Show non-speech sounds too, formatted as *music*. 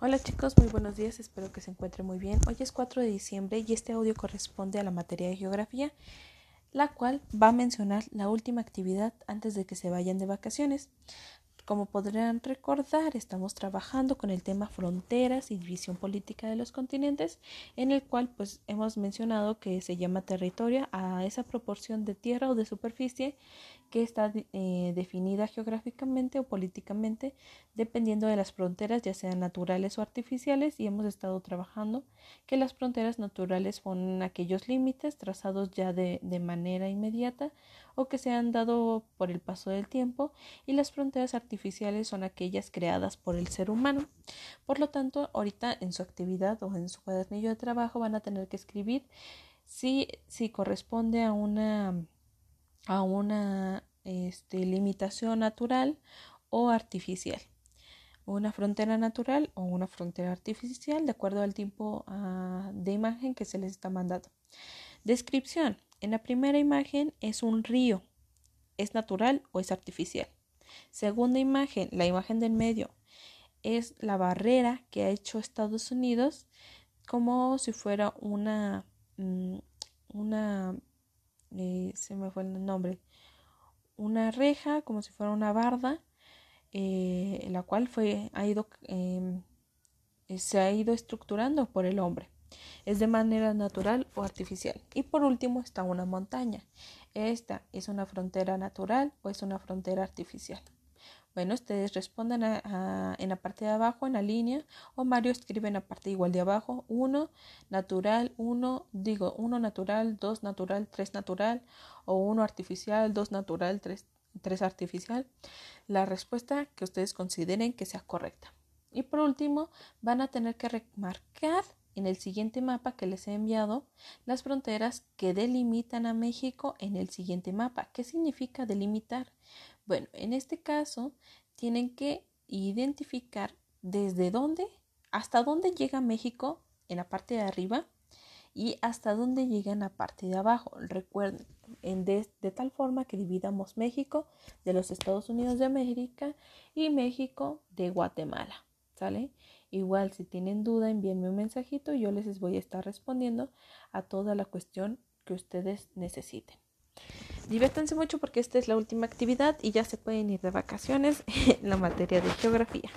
Hola chicos, muy buenos días, espero que se encuentren muy bien. Hoy es 4 de diciembre y este audio corresponde a la materia de geografía, la cual va a mencionar la última actividad antes de que se vayan de vacaciones. Como podrán recordar, estamos trabajando con el tema fronteras y división política de los continentes, en el cual pues hemos mencionado que se llama territorio a esa proporción de tierra o de superficie que está eh, definida geográficamente o políticamente dependiendo de las fronteras, ya sean naturales o artificiales, y hemos estado trabajando que las fronteras naturales son aquellos límites trazados ya de, de manera inmediata o que se han dado por el paso del tiempo, y las fronteras artificiales son aquellas creadas por el ser humano. Por lo tanto, ahorita en su actividad o en su cuadernillo de trabajo van a tener que escribir si, si corresponde a una a una este, limitación natural o artificial. Una frontera natural o una frontera artificial de acuerdo al tipo ah, de imagen que se les está mandando. Descripción. En la primera imagen es un río. ¿Es natural o es artificial? Segunda imagen, la imagen del medio, es la barrera que ha hecho Estados Unidos como si fuera una, mm, una eh, se me fue el nombre, una reja como si fuera una barda, eh, la cual fue, ha ido, em, se ha ido estructurando por el hombre. Es de manera natural o artificial. Y por último está una montaña. Esta es una frontera natural o es una frontera artificial. Bueno, ustedes respondan en la parte de abajo, en la línea, o Mario escribe en la parte igual de abajo, 1 natural, 1, digo, 1 natural, 2 natural, 3 natural, o 1 artificial, 2 natural, 3, 3 artificial. La respuesta que ustedes consideren que sea correcta. Y por último, van a tener que remarcar en el siguiente mapa que les he enviado las fronteras que delimitan a México en el siguiente mapa. ¿Qué significa delimitar? Bueno, en este caso tienen que identificar desde dónde, hasta dónde llega México en la parte de arriba y hasta dónde llega en la parte de abajo. Recuerden, de, de, tal forma que dividamos México de los Estados Unidos de América y México de Guatemala. ¿Sale? Igual, si tienen duda, envíenme un mensajito y yo les voy a estar respondiendo a toda la cuestión que ustedes necesiten. Diviértanse mucho porque esta es la última actividad y ya se pueden ir de vacaciones *laughs* en la materia de geografía.